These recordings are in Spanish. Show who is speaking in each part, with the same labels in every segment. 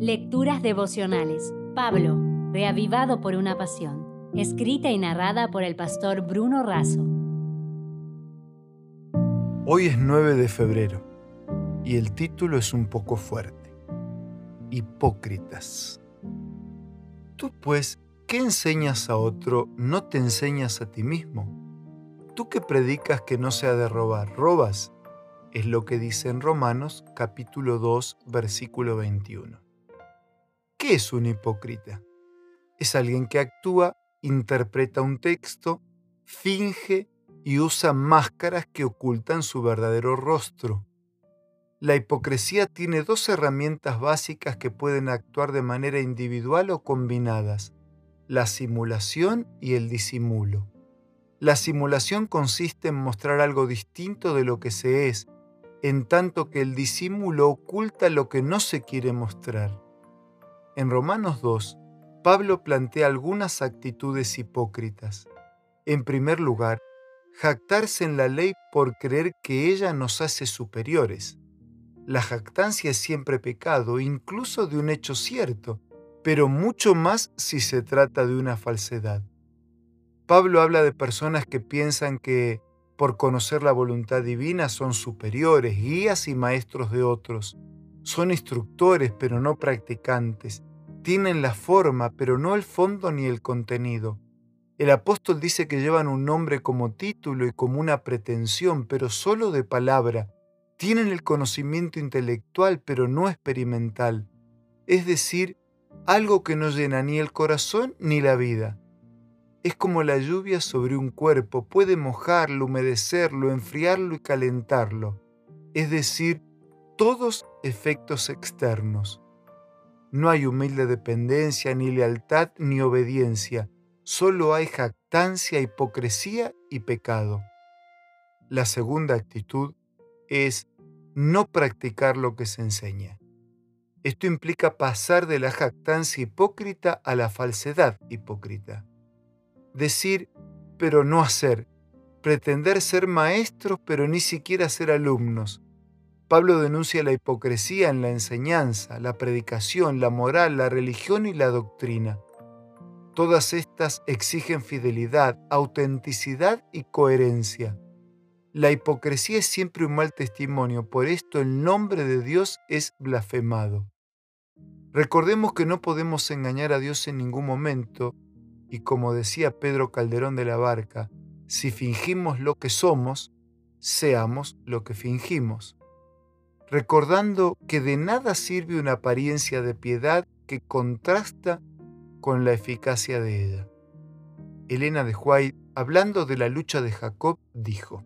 Speaker 1: Lecturas devocionales. Pablo, reavivado por una pasión. Escrita y narrada por el pastor Bruno Razo.
Speaker 2: Hoy es 9 de febrero y el título es un poco fuerte. Hipócritas. Tú pues, ¿qué enseñas a otro, no te enseñas a ti mismo? Tú que predicas que no se ha de robar, robas. Es lo que dice en Romanos capítulo 2, versículo 21. ¿Qué es un hipócrita? Es alguien que actúa, interpreta un texto, finge y usa máscaras que ocultan su verdadero rostro. La hipocresía tiene dos herramientas básicas que pueden actuar de manera individual o combinadas, la simulación y el disimulo. La simulación consiste en mostrar algo distinto de lo que se es, en tanto que el disimulo oculta lo que no se quiere mostrar. En Romanos 2, Pablo plantea algunas actitudes hipócritas. En primer lugar, jactarse en la ley por creer que ella nos hace superiores. La jactancia es siempre pecado, incluso de un hecho cierto, pero mucho más si se trata de una falsedad. Pablo habla de personas que piensan que, por conocer la voluntad divina, son superiores, guías y maestros de otros. Son instructores, pero no practicantes, tienen la forma, pero no el fondo ni el contenido. El apóstol dice que llevan un nombre como título y como una pretensión, pero solo de palabra. Tienen el conocimiento intelectual, pero no experimental. Es decir, algo que no llena ni el corazón ni la vida. Es como la lluvia sobre un cuerpo, puede mojarlo, humedecerlo, enfriarlo y calentarlo. Es decir, todos efectos externos. No hay humilde dependencia, ni lealtad, ni obediencia. Solo hay jactancia, hipocresía y pecado. La segunda actitud es no practicar lo que se enseña. Esto implica pasar de la jactancia hipócrita a la falsedad hipócrita. Decir, pero no hacer. Pretender ser maestros, pero ni siquiera ser alumnos Pablo denuncia la hipocresía en la enseñanza, la predicación, la moral, la religión y la doctrina. Todas estas exigen fidelidad, autenticidad y coherencia. La hipocresía es siempre un mal testimonio, por esto el nombre de Dios es blasfemado. Recordemos que no podemos engañar a Dios en ningún momento, y como decía Pedro Calderón de la Barca, si fingimos lo que somos, seamos lo que fingimos recordando que de nada sirve una apariencia de piedad que contrasta con la eficacia de ella. Elena de White, hablando de la lucha de Jacob, dijo,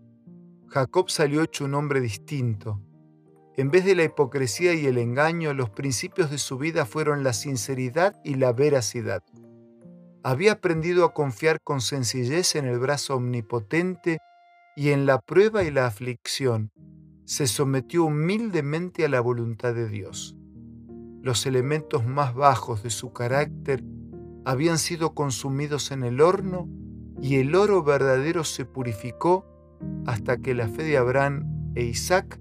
Speaker 2: Jacob salió hecho un hombre distinto. En vez de la hipocresía y el engaño, los principios de su vida fueron la sinceridad y la veracidad. Había aprendido a confiar con sencillez en el brazo omnipotente y en la prueba y la aflicción, se sometió humildemente a la voluntad de Dios. Los elementos más bajos de su carácter habían sido consumidos en el horno y el oro verdadero se purificó hasta que la fe de Abraham e Isaac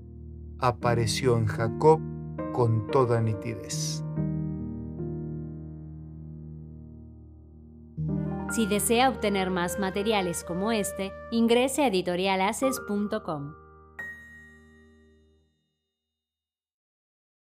Speaker 2: apareció en Jacob con toda nitidez.
Speaker 1: Si desea obtener más materiales como este, ingrese a editorialaces.com.